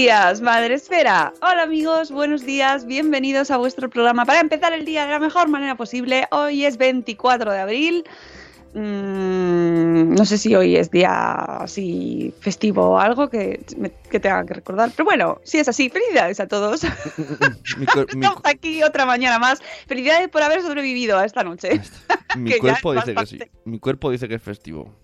días, Madre Esfera. Hola amigos, buenos días, bienvenidos a vuestro programa para empezar el día de la mejor manera posible. Hoy es 24 de abril. Mm, no sé si hoy es día así festivo o algo que, me- que tenga que recordar. Pero bueno, si es así, felicidades a todos. Mi, Estamos aquí otra mañana más. Felicidades por haber sobrevivido a esta noche. mi cuerpo dice que sí. Mi cuerpo dice que es festivo.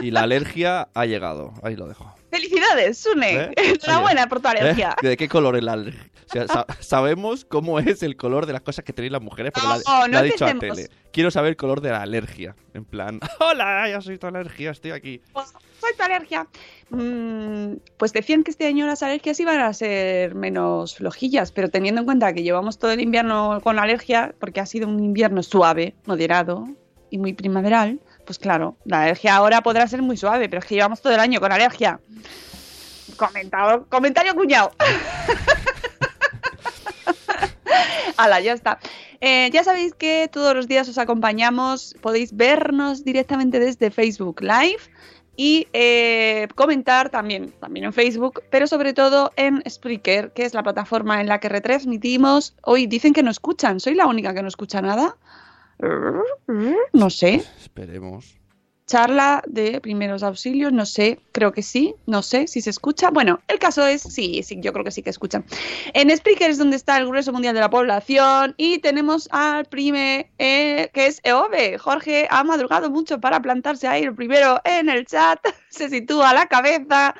Y la alergia ha llegado. Ahí lo dejo. Felicidades, Sune. ¿Eh? Enhorabuena por tu ¿Eh? alergia. ¿De qué color es la alergia? O sea, sa- sabemos cómo es el color de las cosas que tenéis las mujeres, No, lo ha, no lo ha dicho a tele. Quiero saber el color de la alergia. En plan, hola, ya soy tu alergia, estoy aquí. Pues, soy tu alergia. Mm, pues decían que este año las alergias iban a ser menos flojillas, pero teniendo en cuenta que llevamos todo el invierno con alergia, porque ha sido un invierno suave, moderado y muy primaveral, pues claro, la alergia ahora podrá ser muy suave, pero es que llevamos todo el año con alergia. Comentado, comentario cuñado. Hala, ya está. Eh, ya sabéis que todos los días os acompañamos, podéis vernos directamente desde Facebook Live y eh, comentar también, también en Facebook, pero sobre todo en Spreaker, que es la plataforma en la que retransmitimos. Hoy dicen que no escuchan, ¿soy la única que no escucha nada? No sé. Esperemos. Charla de primeros auxilios, no sé, creo que sí, no sé si se escucha. Bueno, el caso es, sí, sí, yo creo que sí que escuchan. En Spreaker es donde está el grueso mundial de la población y tenemos al prime, eh, que es Eove. Jorge ha madrugado mucho para plantarse ahí el primero en el chat, se sitúa a la cabeza.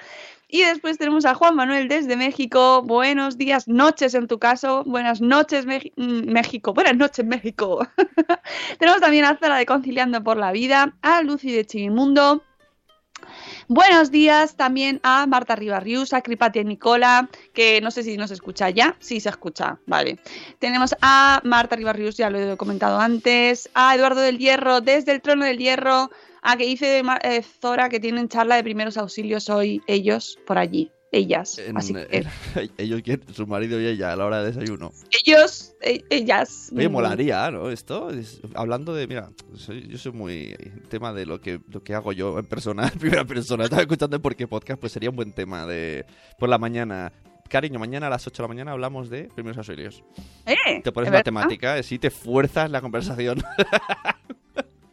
Y después tenemos a Juan Manuel desde México. Buenos días, noches en tu caso. Buenas noches, mm, México. Buenas noches, México. tenemos también a Zara de Conciliando por la Vida, a Lucy de Chivimundo. Buenos días también a Marta Ribarrius, a Cripatia Nicola, que no sé si nos escucha ya. Sí, se escucha, vale. Tenemos a Marta Ribarrius, ya lo he comentado antes, a Eduardo del Hierro desde el Trono del Hierro, a que dice Ma- eh, Zora que tienen charla de primeros auxilios hoy ellos por allí, ellas. En- Así que ellos quieren, su marido y ella a la hora de desayuno. ellos, e- ellas. Oye, molaría, ¿no? Esto, es- hablando de, mira, soy- yo soy muy tema de lo que, lo que hago yo en persona, en primera persona. Estaba escuchando el Por qué Podcast, pues sería un buen tema de por la mañana. Cariño, mañana a las 8 de la mañana hablamos de primeros auxilios. eh, Te pones ¿es la temática, si te fuerzas la conversación.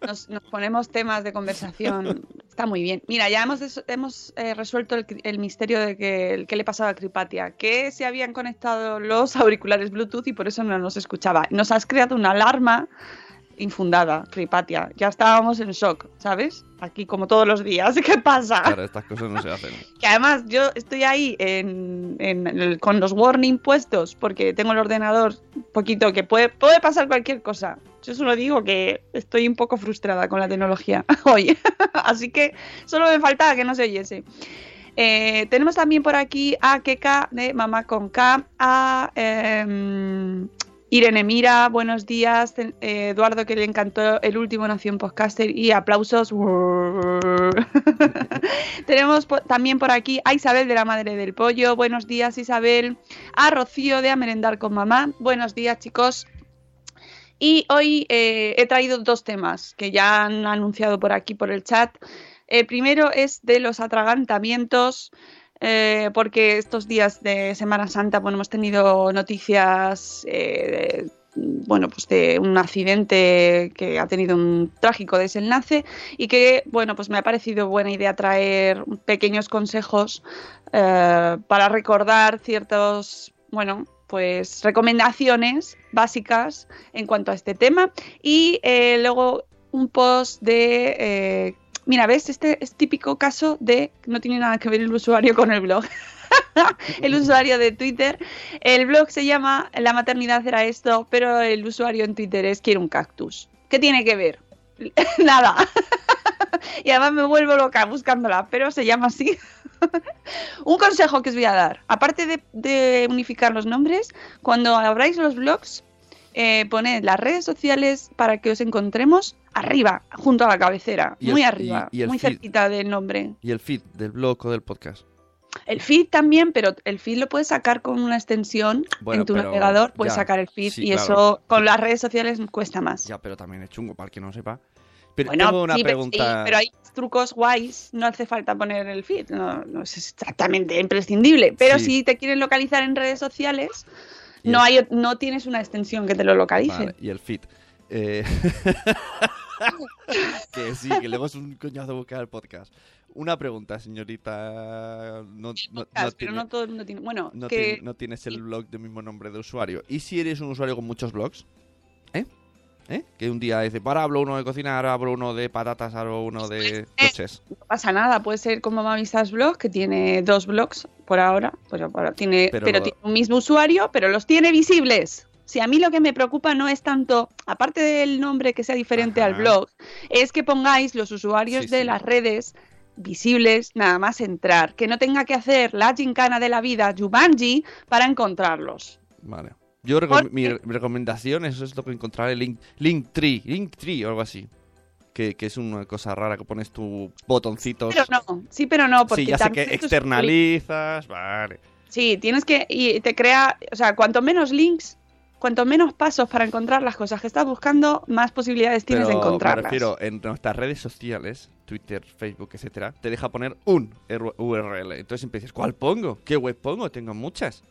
Nos, nos ponemos temas de conversación. Está muy bien. Mira, ya hemos, hemos eh, resuelto el, el misterio de que, que le pasaba a Cripatia, que se habían conectado los auriculares Bluetooth y por eso no nos escuchaba. Nos has creado una alarma infundada, Cripatia. Ya estábamos en shock, ¿sabes? Aquí como todos los días. ¿Qué pasa? Claro, estas cosas no se hacen. Que además yo estoy ahí en, en el- con los warning puestos porque tengo el ordenador poquito que puede, puede pasar cualquier cosa. Yo solo digo que estoy un poco frustrada con la tecnología hoy. Así que solo me faltaba que no se oyese. Eh, tenemos también por aquí a Keka de Mamá con K, a em, Irene Mira, buenos días, eh, Eduardo que le encantó el último Nación Podcaster y aplausos. Tenemos también por aquí a Isabel de la Madre del Pollo, buenos días Isabel, a Rocío de A Merendar con Mamá, buenos días chicos. Y hoy eh, he traído dos temas que ya han anunciado por aquí por el chat. El primero es de los atragantamientos, eh, porque estos días de Semana Santa bueno, hemos tenido noticias eh, de, bueno, pues de un accidente que ha tenido un trágico desenlace y que bueno, pues me ha parecido buena idea traer pequeños consejos eh, para recordar ciertos, bueno, pues recomendaciones básicas en cuanto a este tema. Y eh, luego un post de eh, mira ves este es típico caso de no tiene nada que ver el usuario con el blog. El usuario de Twitter. El blog se llama la maternidad era esto pero el usuario en Twitter es quiero un cactus. ¿qué tiene que ver? nada y además me vuelvo loca buscándola pero se llama así un consejo que os voy a dar, aparte de, de unificar los nombres, cuando abráis los blogs, eh, poned las redes sociales para que os encontremos arriba, junto a la cabecera, Y muy arriba, y muy feed. cerquita del nombre. Y el feed del blog o del podcast. El feed también, pero el feed lo puedes sacar con una extensión Bueno, en tu navegador, puedes ya, sacar el feed sí, y claro. eso con las redes sociales cuesta más. Ya, pero también es chungo, para el que no sepa. Pero Bueno, tengo una sí, pregunta. sí, pero hay trucos guays, no hace falta poner el feed, no, no es exactamente imprescindible. Pero Sí. si te quieren localizar en redes sociales, no, el- hay, no tienes una extensión que te lo localice. Vale, y el feed. Eh, que sí, que luego es un coñazo buscar el podcast. Una pregunta, señorita. No, no- no Podcast, tiene- no todo el mundo tiene. Bueno, no, que tiene- no tienes el blog del mismo nombre de usuario. ¿Y si eres un usuario con muchos blogs? ¿Eh? ¿Eh? Que un día dice, para, hablo uno de cocina, ahora hablo uno de patatas, hablo uno de coches. no pasa nada, puede ser como Mamisas Blog, que tiene dos blogs por ahora, pero, ahora tiene, Pero tiene un mismo usuario, pero los tiene visibles. Si a mí lo que me preocupa no es tanto, aparte del nombre que sea diferente al blog, es que pongáis los usuarios Sí, de sí. las redes visibles nada más entrar, que no tenga que hacer la gincana de la vida Jumanji para encontrarlos. Vale. Yo recom- mi, re- recomendación eso es lo que encontrar el link, Linktree, Linktree o algo así. Que, que es una cosa rara que pones tu botoncitos. Pero no, sí, pero no, porque sí, ya sé que externalizas, vale. Sí, tienes que. Y te crea. O sea, cuanto menos links, cuanto menos pasos para encontrar las cosas que estás buscando, más posibilidades tienes de Pero me encontrarlas. refiero, en nuestras redes sociales, Twitter, Facebook, etcétera, te deja poner un URL. Entonces empiezas, ¿cuál pongo? ¿Qué web pongo? Tengo muchas.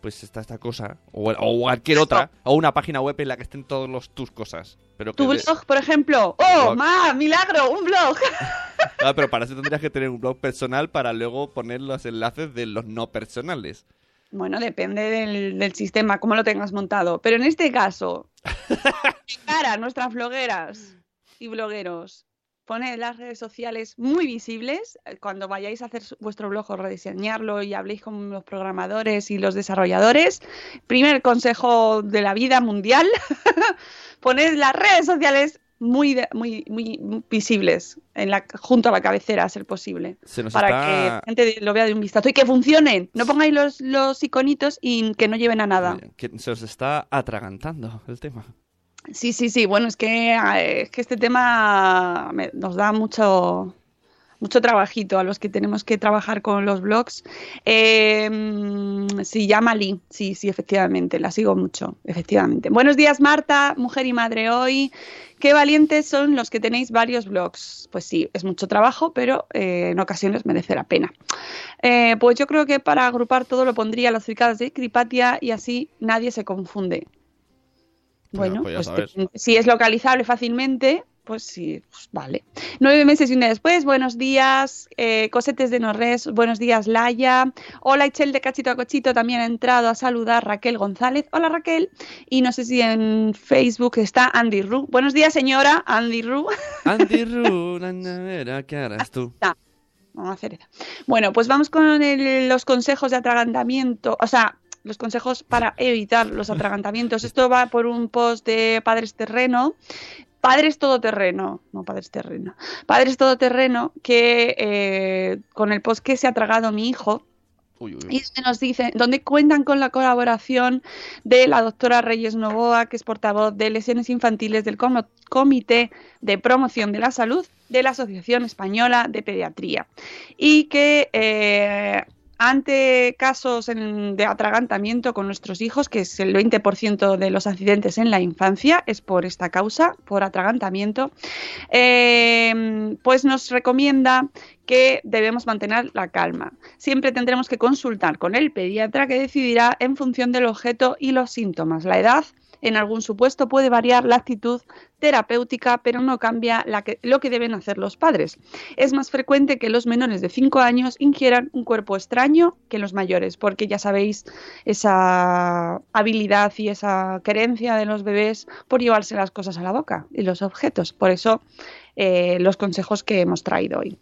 Pues está esta cosa, o, o cualquier otra, o una página web en la que estén todos los tus cosas. Pero Tu de- blog, por ejemplo. ¡Oh, ma! ¡Milagro! ¡Un blog! Ah, pero para eso tendrías que tener un blog personal para luego poner los enlaces de los no personales. Bueno, depende del, del sistema, cómo lo tengas montado. Pero en este caso, para nuestras blogueras y blogueros, poned las redes sociales muy visibles eh, cuando vayáis a hacer vuestro blog o rediseñarlo y habléis con los programadores y los desarrolladores. Primer consejo de la vida mundial, poned las redes sociales muy, muy, muy visibles en la, junto a la cabecera, a ser posible Se nos para está... que la gente lo vea de un vistazo y que funcionen. No pongáis los, los iconitos y que no lleven a nada. que se nos está atragantando el tema. Sí, sí, sí. Bueno, es que, eh, es que este tema me- nos da mucho, mucho trabajito a los que tenemos que trabajar con los blogs. Eh, mm, sí, llama Lee. Sí, sí, efectivamente. La sigo mucho, efectivamente. Buenos días, Marta, mujer y madre hoy. Qué valientes son los que tenéis varios blogs. Pues sí, es mucho trabajo, pero eh, en ocasiones merece la pena. Eh, pues yo creo que para agrupar todo lo pondría las fricadas de Cripatia y así nadie se confunde. Bueno, pues pues sabes. te- si es localizable fácilmente, Pues sí, pues vale. Nueve meses y un día después, buenos días, eh, Cosetes de Norres, buenos días, Laia. Hola, Ichel de Cachito a Cochito también ha entrado a saludar Raquel González. Hola, Raquel. Y no sé si en Facebook está Andy Ru. Buenos días, señora Andy Ru. Andy Ru, na, na, ¿qué harás tú? Vamos a hacer eso. Bueno, pues vamos con el- los consejos de atragantamiento, o sea, los consejos para evitar los atragantamientos. Esto va por un post de Padres Terreno. Padres Todoterreno, no Padres Terreno. Padres Todoterreno, que eh, con el post que se ha tragado mi hijo, Uy, uy, y donde nos dicen, donde cuentan con la colaboración de la doctora Reyes Novoa, que es portavoz de lesiones infantiles del Comité de Promoción de la Salud de la Asociación Española de Pediatría. Y que eh, ante casos de atragantamiento con nuestros hijos, que es el 20% de los accidentes en la infancia, es por esta causa, por atragantamiento, eh, pues nos recomienda que debemos mantener la calma. Siempre tendremos que consultar con el pediatra que decidirá en función del objeto y los síntomas. La edad, en algún supuesto, puede variar la actitud terapéutica, pero no cambia lo que deben hacer los padres. Es más frecuente que los menores de 5 años ingieran un cuerpo extraño que los mayores, porque ya sabéis esa habilidad y esa querencia de los bebés por llevarse las cosas a la boca y los objetos. Por eso eh, los consejos que hemos traído hoy.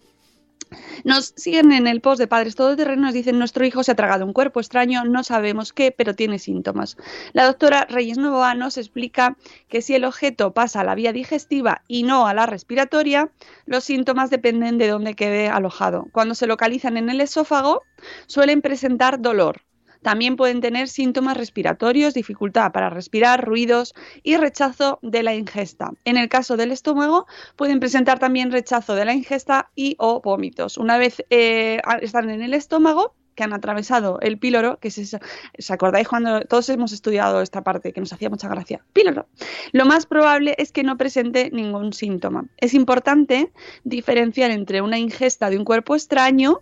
Nos siguen en el post de Padres Todoterreno, nos dicen nuestro hijo se ha tragado un cuerpo extraño, no sabemos qué, pero tiene síntomas. La doctora Reyes Novoa nos explica que si el objeto pasa a la vía digestiva y no a la respiratoria, los síntomas dependen de dónde quede alojado. Cuando se localizan en el esófago, suelen presentar dolor. También pueden tener síntomas respiratorios, dificultad para respirar, ruidos y rechazo de la ingesta. En el caso del estómago, pueden presentar también rechazo de la ingesta y o vómitos. Una vez eh, están en el estómago, que han atravesado el píloro, que es ¿os acordáis cuando todos hemos estudiado esta parte que nos hacía mucha gracia? Píloro. Lo más probable es que no presente ningún síntoma. Es importante diferenciar entre una ingesta de un cuerpo extraño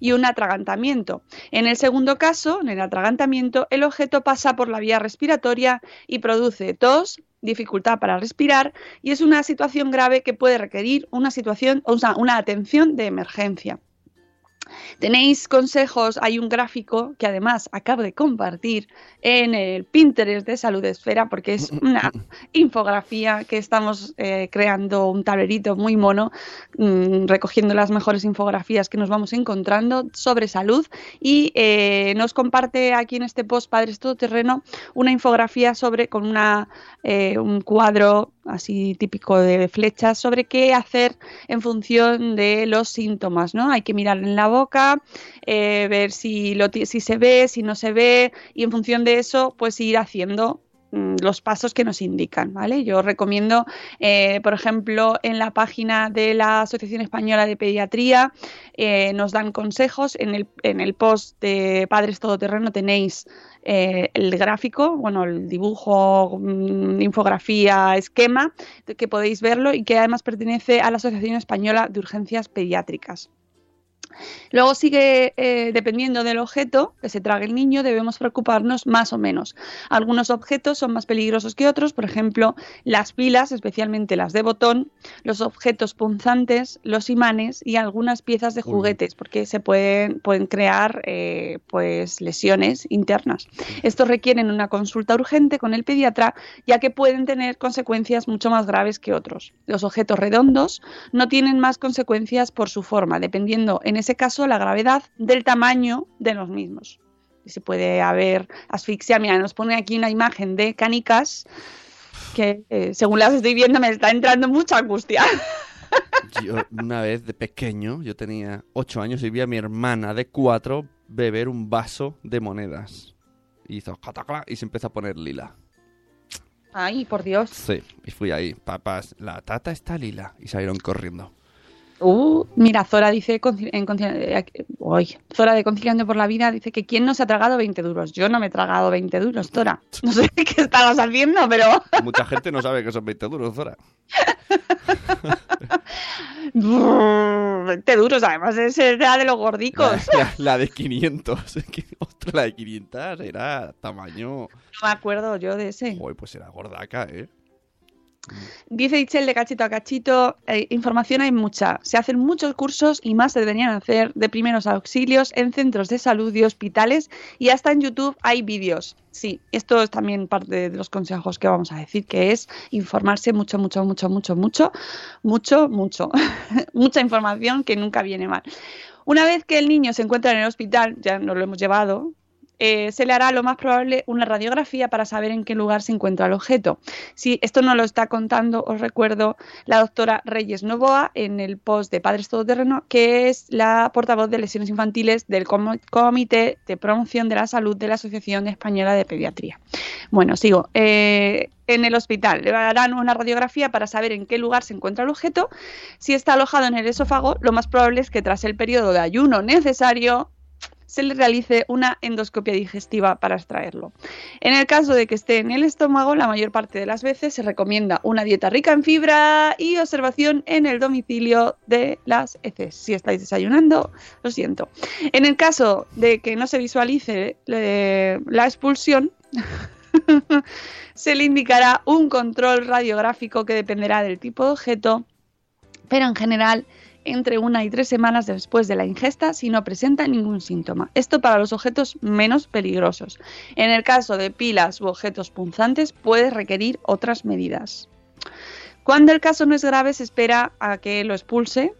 y un atragantamiento. En el segundo caso, en el atragantamiento, el objeto pasa por la vía respiratoria y produce tos, dificultad para respirar y es una situación grave que puede requerir una situación, o sea, una atención de emergencia. Tenéis consejos, hay un gráfico que además acabo de compartir en el Pinterest de Salud Esfera porque es una infografía que estamos eh, creando un tablerito muy mono mm, recogiendo las mejores infografías que nos vamos encontrando sobre salud y eh, nos comparte aquí en este post Padres Todoterreno una infografía sobre con una eh, un cuadro así típico de flechas sobre qué hacer en función de los síntomas, ¿no? Hay que mirar en la boca, eh, ver si, lo, si se ve, si no se ve, y en función de eso, pues ir haciendo mm, los pasos que nos indican, ¿vale? Yo recomiendo, eh, por ejemplo, en la página de la Asociación Española de Pediatría, eh, nos dan consejos. En el, en el post de Padres Todoterreno tenéis el gráfico, bueno, el dibujo, mm, infografía, esquema, que podéis verlo y que además pertenece a la Asociación Española de Urgencias Pediátricas. Luego sigue, eh, dependiendo del objeto que se trague el niño, debemos preocuparnos más o menos. Algunos objetos son más peligrosos que otros, por ejemplo, las pilas, especialmente las de botón, los objetos punzantes, los imanes y algunas piezas de juguetes, porque se pueden, pueden crear eh, pues, lesiones internas. Estos requieren una consulta urgente con el pediatra, ya que pueden tener consecuencias mucho más graves que otros. Los objetos redondos no tienen más consecuencias por su forma, dependiendo en ese caso la gravedad del tamaño de los mismos. Y se puede haber asfixia. Mira, nos pone aquí una imagen de canicas que eh, según las estoy viendo me está entrando mucha angustia. Yo, una vez de pequeño, yo tenía 8 años y vi a mi hermana de 4 beber un vaso de monedas. Y hizo catacla y se empezó a poner lila. Ay, por Dios. Sí, y fui ahí, papás, la tata está lila. Y salieron corriendo. Uh, mira, Zora dice, en eh, uy, Zora de Conciliando por la Vida dice que ¿quién no se ha tragado 20 duros? Yo no me he tragado 20 duros, Zora. No sé qué estabas haciendo, pero Mucha gente no sabe que son 20 duros, Zora. 20 duros, además ese era de los gordicos. La, la- la de 500. Es que, Ostras, la de 500 era tamaño. No me acuerdo yo de ese. Joder, pues era gordaca, ¿eh? Dice Itzel de cachito a cachito, eh, información hay mucha. Se hacen muchos cursos y más se deberían hacer de primeros auxilios en centros de salud y hospitales y hasta en YouTube hay vídeos. Sí, esto es también parte de los consejos que vamos a decir, que es informarse mucho, mucho, mucho, mucho, mucho, mucho, mucho. Mucha información que nunca viene mal. Una vez que el niño se encuentra en el hospital, ya nos lo hemos llevado, eh, se le hará lo más probable una radiografía para saber en qué lugar se encuentra el objeto. Si esto no lo está contando, os recuerdo la doctora Reyes Novoa en el post de Padres Todoterreno, que es la portavoz de lesiones infantiles del Com- Comité de Promoción de la Salud de la Asociación Española de Pediatría. Bueno, sigo. Eh, en el hospital le harán una radiografía para saber en qué lugar se encuentra el objeto. Si está alojado en el esófago, lo más probable es que tras el periodo de ayuno necesario se le realice una endoscopia digestiva para extraerlo. En el caso de que esté en el estómago, la mayor parte de las veces se recomienda una dieta rica en fibra y observación en el domicilio de las heces. Si estáis desayunando, lo siento. En el caso de que no se visualice la expulsión, se le indicará un control radiográfico que dependerá del tipo de objeto, pero en general entre una y tres semanas después de la ingesta si no presenta ningún síntoma. Esto para los objetos menos peligrosos. En el caso de pilas u objetos punzantes puede requerir otras medidas. Cuando el caso no es grave se espera a que lo expulse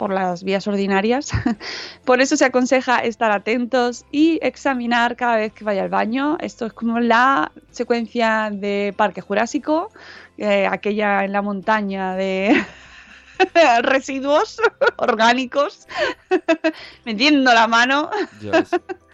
por las vías ordinarias. Por eso se aconseja estar atentos y examinar cada vez que vaya al baño. Esto es como la secuencia de Parque Jurásico, eh, aquella en la montaña de residuos orgánicos, metiendo la mano.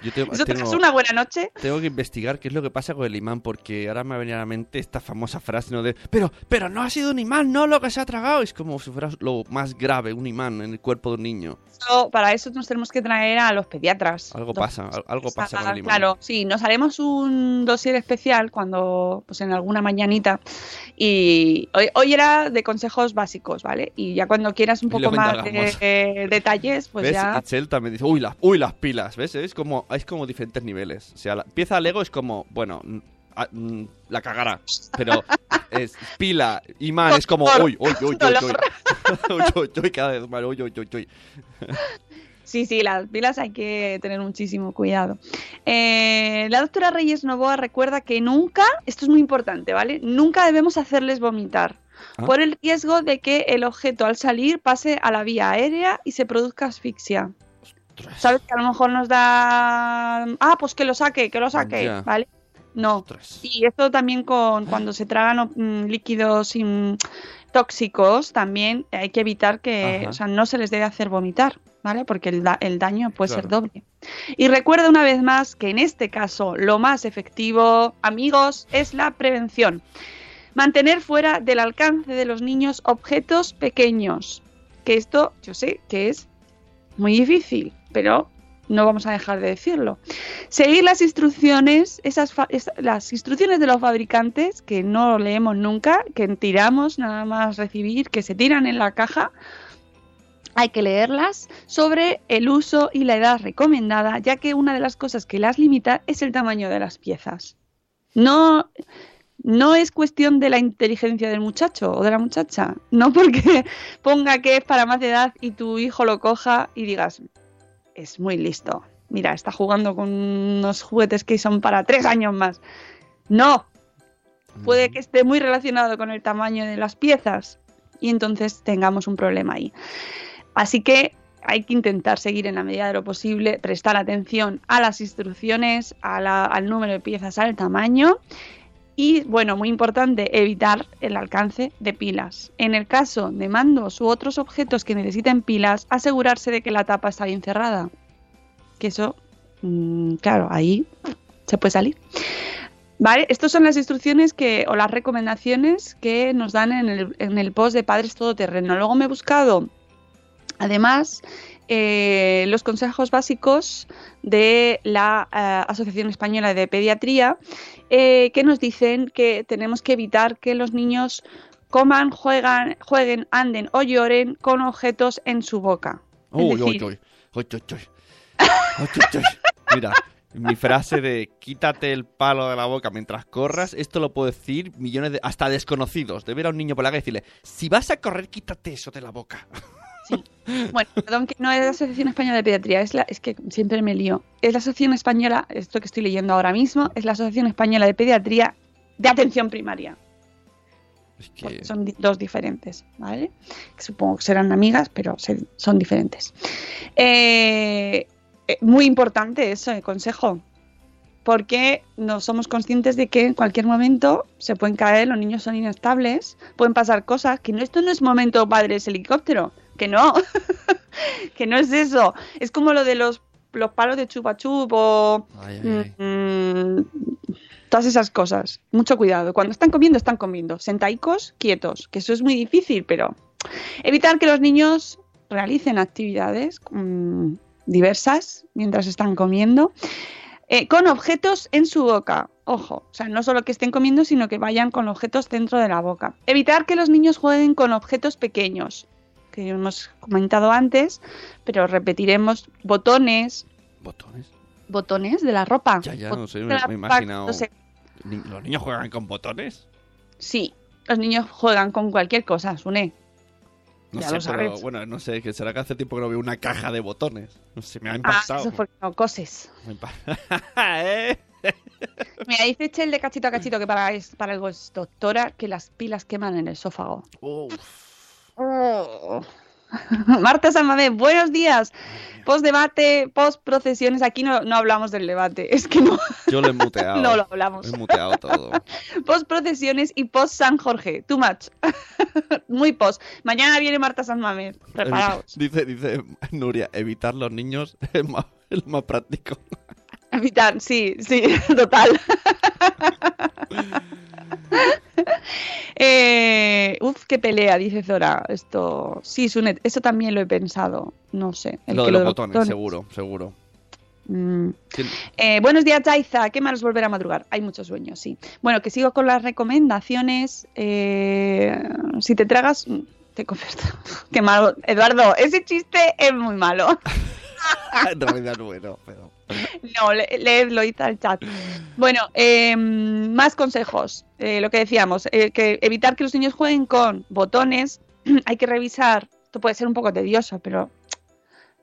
Yo te- Eso tengo, una buena noche. tengo que investigar qué es lo que pasa con el imán, porque ahora me ha venido a la mente esta famosa frase ¿no? de pero, pero no ha sido un imán, no lo que se ha tragado. Es como si fuera lo más grave, un imán en el cuerpo de un niño. Eso- para eso nos tenemos que traer a los pediatras. Algo pasa, al- algo pasa con el imán. Claro, sí, nos haremos un dossier especial cuando, pues en alguna mañanita. Y hoy, hoy era de consejos básicos, ¿vale? Y ya cuando quieras un poco más de, de detalles, pues ¿Ves? ya. Itzel también dice, uy, las, uy, las pilas, ¿ves? Es como, es como diferentes niveles. O sea, la pieza Lego es como, bueno, la cagará. Pero es pila, imán, es como, uy, uy, uy, uy. Uy, uy, uy, cada vez más, uy, uy, uy, uy. Sí, sí, las pilas hay que tener muchísimo cuidado. Eh, la doctora Reyes Novoa recuerda que nunca, esto es muy importante, ¿vale? Nunca debemos hacerles vomitar. Ah. Por el riesgo de que el objeto al salir pase a la vía aérea y se produzca asfixia. Ostras, ¿Sabes que a lo mejor nos da... Ah, pues que lo saque, que lo saque, Ya. ¿vale? No. ostras. Y esto también con cuando se tragan mm, líquidos tóxicos, también hay que evitar que, Ajá. o sea, no se les debe hacer vomitar, ¿vale? Porque el, da- el daño puede ser doble. Y recuerda una vez más que en este caso lo más efectivo, amigos, es la prevención. Mantener fuera del alcance de los niños objetos pequeños. Que esto, yo sé que es muy difícil, pero no vamos a dejar de decirlo. Seguir las instrucciones, esas las instrucciones de los fabricantes que no leemos nunca, que tiramos nada más recibir, que se tiran en la caja. Hay que leerlas sobre el uso y la edad recomendada, ya que una de las cosas que las limita es el tamaño de las piezas. No, no es cuestión de la inteligencia del muchacho o de la muchacha. No porque ponga que es para más edad y tu hijo lo coja y digas, es muy listo. Mira, está jugando con unos juguetes que son para tres años más. No, puede que esté muy relacionado con el tamaño de las piezas y entonces tengamos un problema ahí. Así que hay que intentar seguir en la medida de lo posible, prestar atención a las instrucciones, a la- al número de piezas, al tamaño y, bueno, muy importante, evitar el alcance de pilas. En el caso de mandos u otros objetos que necesiten pilas, asegurarse de que la tapa está bien cerrada. Que eso, mm, claro, ahí se puede salir. Vale, estas son las instrucciones que, o las recomendaciones que nos dan en el, en el post de Padres Todoterreno. Luego me he buscado, además, eh, los consejos básicos de la eh, Asociación Española de Pediatría, eh, que nos dicen que tenemos que evitar que los niños coman, juegan, jueguen, anden o lloren con objetos en su boca. Es Uy, uy, decir, uy, uy, uy, uy. Uy, uy, uy. Mira, Mi frase de quítate el palo de la boca mientras corras, esto lo puedo decir millones de. hasta desconocidos. De ver a un niño por la calle y decirle, si vas a correr, quítate eso de la boca. Bueno, perdón, que no es la Asociación Española de Pediatría, es, la, es que siempre me lío. Es la Asociación Española, esto que estoy leyendo ahora mismo, es la Asociación Española de Pediatría de Atención Primaria. Es son dos diferentes, ¿vale? Supongo que serán amigas, pero son diferentes. Eh, eh, muy importante eso, el consejo, porque no somos conscientes de que en cualquier momento se pueden caer, los niños son inestables, pueden pasar cosas, que no, esto no es momento padres helicóptero, que no, que no es eso, es como lo de los, los palos de chupa chup o Ay, ay, ay. Mm, todas esas cosas. Mucho cuidado. Cuando están comiendo, están comiendo. Sentaicos, quietos, que eso es muy difícil, pero evitar que los niños realicen actividades mm, diversas mientras están comiendo. eh, con objetos en su boca. Ojo, o sea, no solo que estén comiendo, sino que vayan con objetos dentro de la boca. Evitar que los niños jueguen con objetos pequeños, que hemos comentado antes, pero repetiremos botones, ¿Botones? botones de la ropa. Ya, ya, no sé, me- me he imaginado- no sé. ¿Los niños juegan con botones? Sí, los niños juegan con cualquier cosa, Sune. No Ya sé, lo pero sabes. bueno, no sé, que será que hace tiempo que no veo una caja de botones. No sé, me ha Ah, impactado. eso es porque no coses. Me ha impa- ¿Eh? Mira, dice Chel de cachito a cachito que para, es, para algo es doctora que las pilas queman en el esófago. Uf. Oh. Marta Salmamé, buenos días. Post debate, post procesiones. Aquí no, no hablamos del debate, es que no, Yo lo he muteado. no lo hablamos. He muteado todo. Post procesiones y post San Jorge. Too much. Muy post. Mañana viene Marta Salmamé. Preparaos. Dice, dice Nuria, evitar los niños es más, es más práctico. Evitar, sí, sí, total. eh, uf, qué pelea, dice Zora. Esto, sí, Sunet, eso también lo he pensado. No sé. el lo que de los botones, seguro, seguro. Mm. ¿Quién- Eh, buenos días, Jaiza. Qué malo es volver a madrugar. Hay muchos sueños, sí. Bueno, que sigo con las recomendaciones. Eh, si te tragas, mm, te convierto. Qué malo. Eduardo, ese chiste es muy malo. en realidad no, bueno, pero... No, le- leedlo y al chat. Bueno, eh, más consejos. Eh, lo que decíamos, eh, que evitar que los niños jueguen con botones. Hay que revisar. Esto puede ser un poco tedioso, pero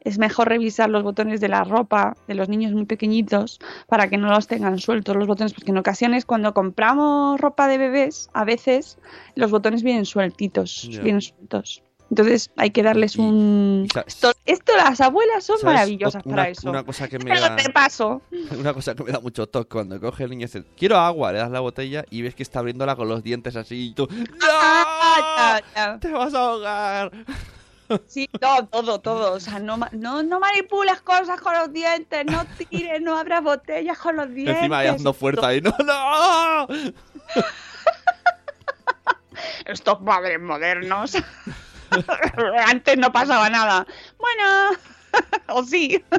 es mejor revisar los botones de la ropa de los niños muy pequeñitos para que no los tengan sueltos los botones, porque en ocasiones cuando compramos ropa de bebés, a veces los botones vienen sueltitos, vienen sueltos. Entonces hay que darles un... Esto, esto las abuelas son ¿sabes? maravillosas una, para eso. Una cosa que me da... te paso. Una cosa que me da mucho toque cuando coge el niño y dice, quiero agua, le das la botella y ves que está abriéndola con los dientes así y tú, Ah, ¡No! ya, ya. ¡Te vas a ahogar! Sí, todo, todo, todo. O sea, no, no, no manipules cosas con los dientes, no tires, no abras botellas con los dientes. Encima ahí dando fuerza ahí, ¡no, no! Estos padres modernos. Antes no pasaba nada. Bueno, o sí.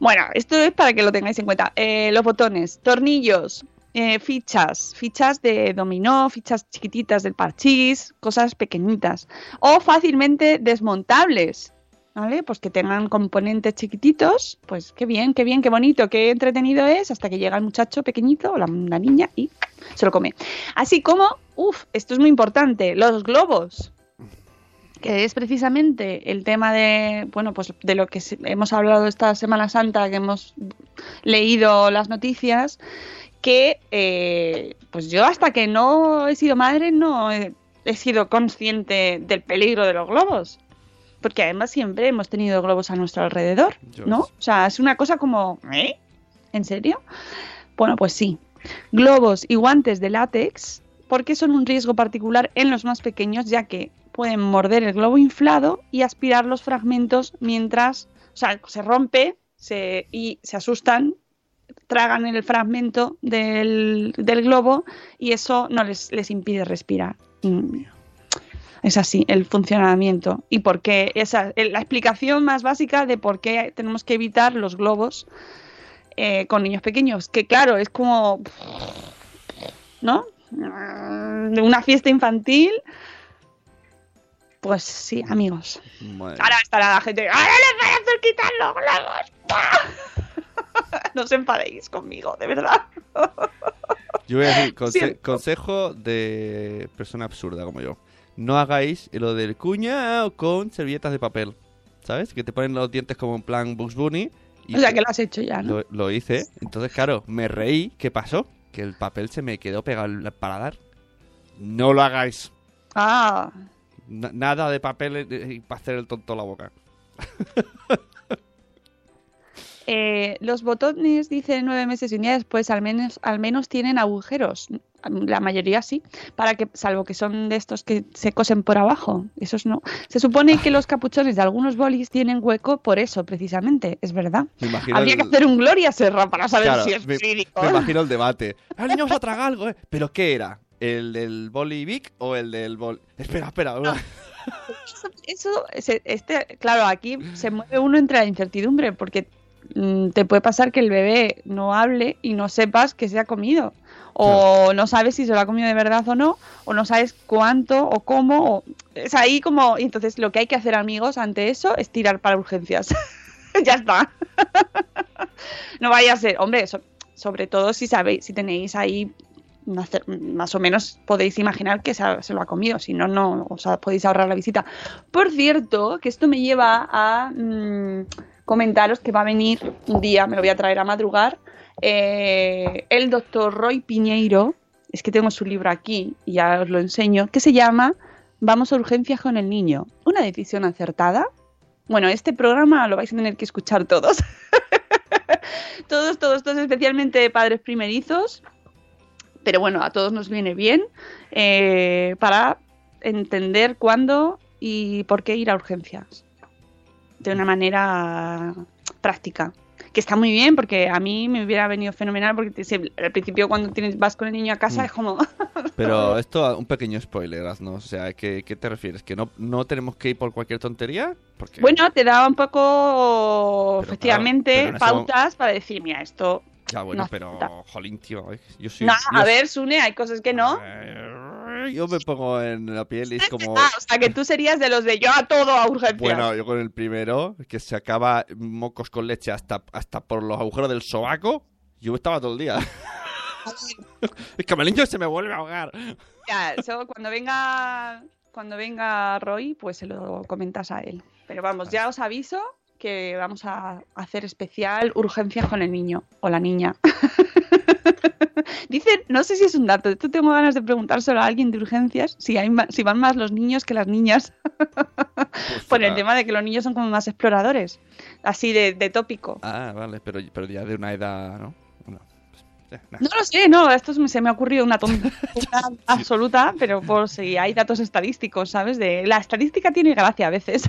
Bueno, esto es para que lo tengáis en cuenta. Eh, los botones, tornillos, eh, fichas, fichas de dominó, fichas chiquititas del parchís, cosas pequeñitas. O fácilmente desmontables. ¿Vale? Pues que tengan componentes chiquititos, pues qué bien, qué bien, qué bonito, qué entretenido es, hasta que llega el muchacho pequeñito o la, niña y se lo come. Así como, uff, esto es muy importante, los globos que es precisamente el tema de, bueno, pues de lo que hemos hablado esta Semana Santa, que hemos leído las noticias, que eh, pues yo hasta que no he sido madre no he sido consciente del peligro de los globos. Porque además siempre hemos tenido globos a nuestro alrededor, ¿no? O sea, es una cosa como, ¿eh? ¿En serio? Bueno, pues sí. Globos y guantes de látex, porque son un riesgo particular en los más pequeños, ya que pueden morder el globo inflado y aspirar los fragmentos mientras, o sea, se rompe se, y se asustan, tragan el fragmento del, del globo y eso no les, les impide respirar. Mm. Es así el funcionamiento y por qué esa la explicación más básica de por qué tenemos que evitar los globos eh, con niños pequeños. Que claro, es como. ¿No? De una fiesta infantil. Pues sí, amigos. Bueno. Ahora estará la gente. ¡Ahora les voy a hacer quitar los globos! No os enfadéis conmigo, de verdad. Yo voy a decir conse- consejo de persona absurda como yo. No hagáis lo del cuñado con servilletas de papel. ¿Sabes? Que te ponen los dientes como en plan Bugs Bunny. y O sea, que lo has hecho ya, ¿no? lo, lo hice. Entonces, claro, me reí. ¿Qué pasó? Que el papel se me quedó pegado al paladar. No lo hagáis. Ah, Na- nada de papel eh, para hacer el tonto la boca. eh, los botones, dice nueve meses y un día después, al menos, al menos tienen agujeros. La mayoría sí, para que, salvo que son de estos que se cosen por abajo. Esos no. Se supone que los capuchones de algunos bolis tienen hueco por eso, precisamente. Es verdad. Me imagino Habría que hacer un Gloria Serra para saber Claro, si es me, me imagino el debate. El niño se ha tragado algo, ¿eh? ¿Pero qué era? ¿El del boli Vic o el del boli...? Espera, espera. una- Eso, se- este, claro, aquí se mueve uno entre la incertidumbre, porque te puede pasar que el bebé no hable y no sepas que se ha comido. O no sabes si se lo ha comido de verdad o no, o no sabes cuánto o cómo. o- es ahí como. Entonces lo que hay que hacer, amigos, ante eso es tirar para urgencias. ya está. no vaya a ser. Hombre, so- sobre todo si sabéis, si tenéis ahí más, o menos podéis imaginar que se, ha- se lo ha comido, si no, no os podéis ahorrar la visita. Por cierto, que esto me lleva a mm, comentaros que va a venir un día, me lo voy a traer a madrugar, eh, el doctor Roy Piñeiro, es que tengo su libro aquí y ya os lo enseño, que se llama Vamos a urgencias con el niño. ¿Una decisión acertada? Bueno, este programa lo vais a tener que escuchar todos. todos, todos, todos, especialmente padres primerizos. Pero bueno, a todos nos viene bien eh, para entender cuándo y por qué ir a urgencias. De una manera práctica. Que está muy bien porque a mí me hubiera venido fenomenal porque te- al principio cuando tienes, vas con el niño a casa Mm. es como... Pero esto, un pequeño spoiler, ¿no? O sea, ¿qué, qué te refieres? ¿Que no, no tenemos que ir por cualquier tontería? Porque... Bueno, te daba un poco, Pero efectivamente, pero pautas para decir, mira, esto... Ya, bueno, no pero, jolín, tío, yo soy... No, yo a ver, Sune, hay cosas que no. Eh, Yo me pongo en la piel y es como... Ah, o sea, que tú serías de los de yo a todo a urgencias. Bueno, yo con el primero, que se acaba mocos con leche hasta, hasta por los agujeros del sobaco, yo estaba todo el día. es que el niño se me vuelve a ahogar. Ya, eso, cuando venga cuando venga Roy, pues se lo comentas a él. Pero vamos, ya os aviso que vamos a hacer especial urgencias con el niño o la niña. Dicen, no sé si es un dato, esto tengo ganas de preguntárselo a alguien de urgencias, si, hay ma- si van más los niños que las niñas, Pues por el tema de que los niños son como más exploradores, así de, de tópico. Ah, vale, pero, pero ya de una edad, ¿no? No, pues, nah. No lo sé, no, esto se me ha ocurrido una tontería absoluta, pero por si hay datos estadísticos, ¿sabes? De la estadística tiene gracia a veces.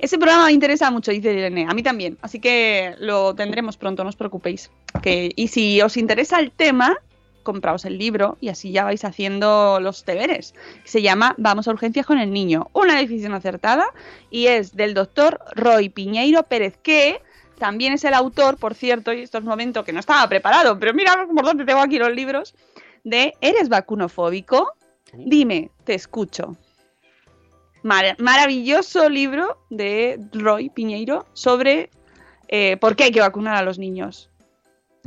Ese programa me interesa mucho, dice Irene, a mí también, así que lo tendremos pronto, no os preocupéis. Que, y si os interesa el tema, compraos el libro y así ya vais haciendo los deberes. Se llama Vamos a urgencias con el niño, una decisión acertada y es del doctor Roy Piñeiro Pérez, que también es el autor, por cierto, y esto es un momento que no estaba preparado, pero mira por dónde tengo aquí los libros, de ¿Eres vacunofóbico? Dime, te escucho. Mar- maravilloso libro de Roy Piñeiro sobre eh, por qué hay que vacunar a los niños.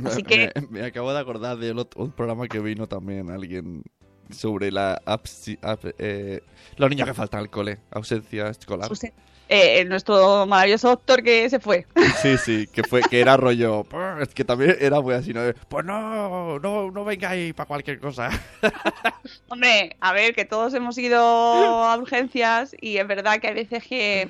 Así que- Me, me acabo de acordar de otro- un programa que vino también alguien sobre la absi- ab- eh, los niños que faltan al cole, ausencia escolar. Eh, nuestro maravilloso doctor que se fue. Sí, sí, que fue que era rollo, "Pues, es que también era muy así, ¿no? Pues no, no, no vengáis para cualquier cosa. Hombre, a ver, que todos hemos ido a urgencias y es verdad que hay veces que,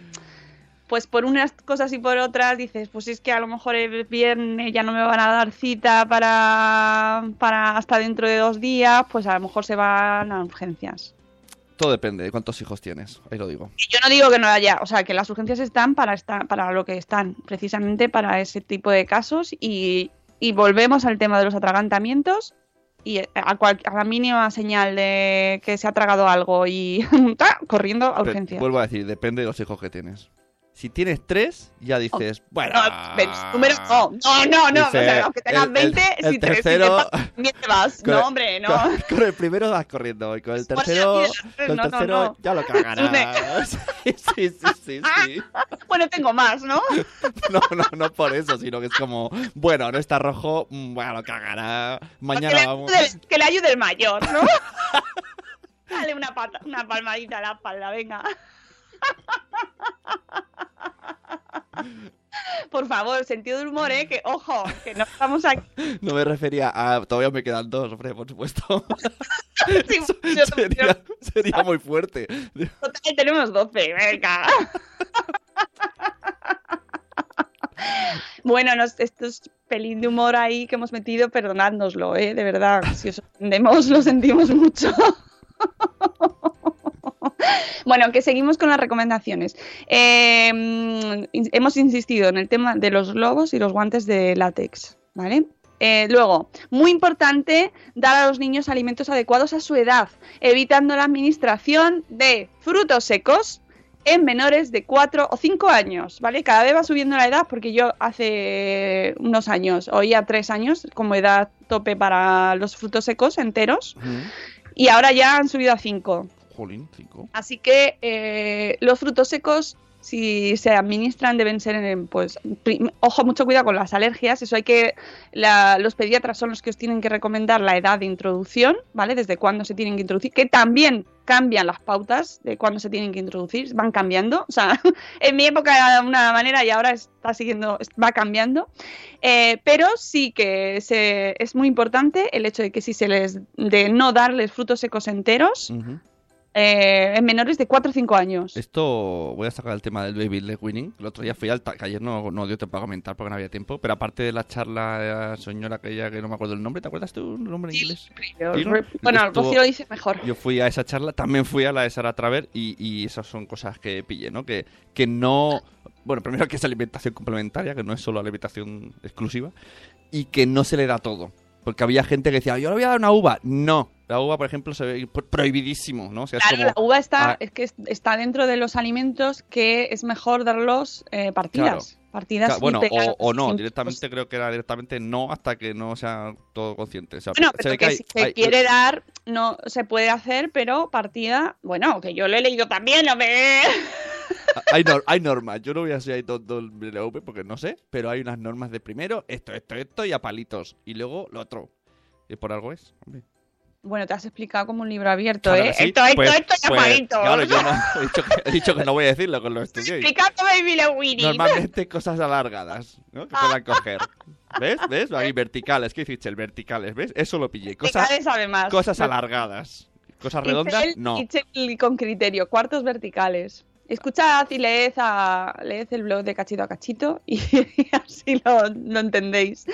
pues por unas cosas y por otras, dices, pues es que a lo mejor el viernes ya no me van a dar cita para, para hasta dentro de dos días, pues a lo mejor se van a urgencias. Todo depende de cuántos hijos tienes, ahí lo digo. Yo no digo que no haya, o sea, que las urgencias están para, estar, para lo que están, precisamente para ese tipo de casos y, y volvemos al tema de los atragantamientos y a, cual- a la mínima señal de que se ha tragado algo y corriendo a Pero urgencias. vuelvo a decir, depende de los hijos que tienes. Si tienes tres, ya dices, bueno. No, número no, no, no, no. Dice, o sea, aunque tengas el- el- 20, el si, te, si te tercero- también te vas. Con No, hombre, no. Con, con el primero vas corriendo y con el tercero, con el tercero no. ya lo cagarás. Sí, sí, sí, sí, sí. Bueno, tengo más, ¿no? No, no, no por eso, sino que es como, bueno, no está rojo, mm, bueno, lo cagará. que, Mañana le vamos. que le ayude el mayor, ¿no? Dale una, pata, una palmadita a la espalda, venga. Por favor, sentido del humor, ¿eh? Que, ojo, que no estamos aquí. No me refería a. Todavía me quedan dos, hombre, por supuesto. Sí, yo- sería, sería muy fuerte. Total, tenemos 12, venga. Bueno, nos, estos pelín de humor ahí que hemos metido, perdonádnoslo, ¿eh? De verdad, si os ofendemos, lo sentimos mucho. Bueno, que seguimos con las recomendaciones. Eh, hemos insistido en el tema de los globos y los guantes de látex, ¿vale? Eh, luego, muy importante, dar a los niños alimentos adecuados a su edad, evitando la administración de frutos secos en menores de 4 o 5 años, ¿vale? Cada vez va subiendo la edad porque yo hace unos años oía 3 años como edad tope para los frutos secos enteros y ahora ya han subido a 5. Jolín. Así que eh, los frutos secos, si se administran, deben ser, en, pues, prim- ojo, mucho cuidado con las alergias. Eso hay que, la- los pediatras son los que os tienen que recomendar la edad de introducción, ¿vale? Desde cuándo se tienen que introducir, que también cambian las pautas de cuándo se tienen que introducir, van cambiando. O sea, en mi época era de una manera y ahora está siguiendo, va cambiando. Eh, pero sí que se, es muy importante el hecho de que si se les, de no darles frutos secos enteros. Eh, en menores de 4 o 5 años. Esto voy a sacar el tema del baby leg winning. El otro día fui al que ayer no, no dio tiempo a comentar porque no había tiempo, pero aparte de la charla de la señora aquella que no me acuerdo el nombre, ¿te acuerdas tú el nombre en inglés? Yo- bueno, estuvo- lo dice mejor. Yo fui a esa charla, también fui a la de Sara Traver y, y esas son cosas que pillé, ¿no? Que, que no... Bueno, primero que es alimentación complementaria, que no es solo alimentación exclusiva, y que no se le da todo. Porque había gente que decía, yo le voy a dar una uva. No, la uva, por ejemplo, se ve pro- prohibidísimo, ¿no? O sea, es Claro, como... la uva está, Ah. es que es- está dentro de los alimentos que es mejor darlos eh, partidas. Partidas Ca- Bueno, o, o no, directamente creo que era directamente no hasta que no sea todo consciente. O sea, Bueno, se pero que, hay- si se hay- quiere dar, no se puede hacer, pero partida, bueno, que yo lo he leído también, no me... hay, nor- hay normas. Yo no voy a ser ahí todo el porque no sé, pero hay unas normas de primero, esto, esto, esto y a palitos. Y luego lo otro. Y por algo es, hombre. Bueno, te has explicado como un libro abierto, Claro ¿eh? sí, Esto, esto, pues- esto y pues. Claro, yo no, he, dicho que, he dicho que no voy a decirlo con lo estudié. Explicando Baby Winnie. Normalmente cosas alargadas, ¿no? Que puedan coger. ¿Ves? ¿Ves? Ahí verticales. ¿Qué hiciste? El verticales, ¿ves? Eso lo pillé. Cosas, cada vez sabe más. cosas alargadas. Cosas redondas, Itzel- no. Itzel con criterio, cuartos verticales. Escuchad y leed, a, leed el blog de Cachito a Cachito y, así lo, lo entendéis.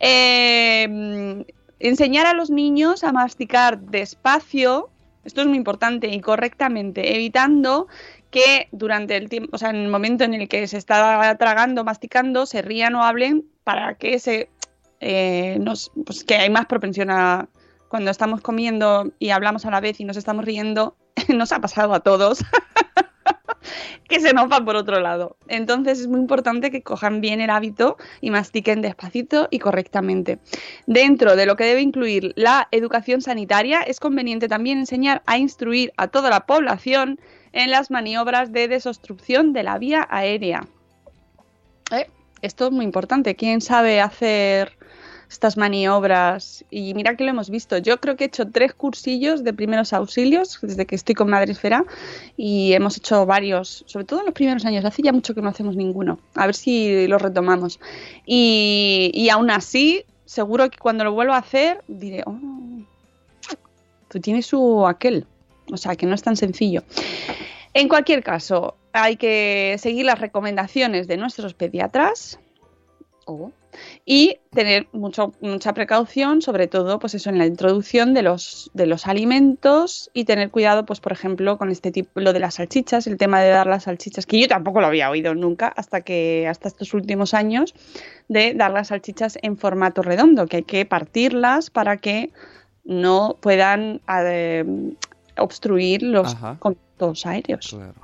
Eh, enseñar a los niños a masticar despacio, esto es muy importante y correctamente, evitando que durante el tiempo, o sea, en el momento en el que se está tragando, masticando, se rían o hablen para que se eh, nos, pues que hay más propensión a cuando estamos comiendo y hablamos a la vez y nos estamos riendo, nos ha pasado a todos. que se nos por otro lado. Entonces es muy importante que cojan bien el hábito y mastiquen despacito y correctamente. Dentro de lo que debe incluir la educación sanitaria, es conveniente también enseñar a instruir a toda la población en las maniobras de desobstrucción de la vía aérea. ¿Eh? Esto es muy importante. ¿Quién sabe hacer estas maniobras? Y mira que lo hemos visto. Yo creo que he hecho tres cursillos de primeros auxilios desde que estoy con Madresfera y hemos hecho varios, sobre todo en los primeros años. Hace ya mucho que no hacemos ninguno. A ver si lo retomamos. Y, y aún así, seguro que cuando lo vuelva a hacer, diré, oh, tú tienes su aquel. O sea, que no es tan sencillo. En cualquier caso, hay que seguir las recomendaciones de nuestros pediatras oh, y tener mucho, mucha precaución, sobre todo, pues eso, en la introducción de los, de los alimentos y tener cuidado, pues, por ejemplo, con este tipo, lo de las salchichas, el tema de dar las salchichas, que yo tampoco lo había oído nunca hasta que, hasta estos últimos años, de dar las salchichas en formato redondo, que hay que partirlas para que no puedan eh, obstruir los Ajá. conductos aéreos. Claro.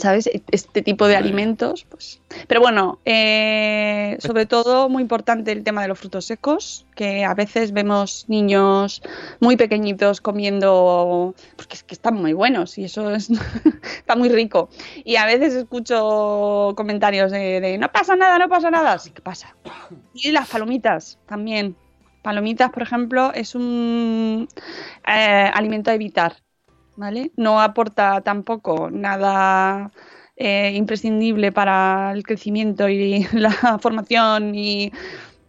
¿Sabes? Este tipo de alimentos, pues. Pero bueno, eh, sobre todo muy importante el tema de los frutos secos, que a veces vemos niños muy pequeñitos comiendo, porque es que están muy buenos y eso es, está muy rico. Y a veces escucho comentarios de, de, no pasa nada, no pasa nada, sí que pasa. Y las palomitas también. Palomitas, por ejemplo, es un eh, alimento a evitar ¿vale? No aporta tampoco nada eh, imprescindible para el crecimiento y la formación y,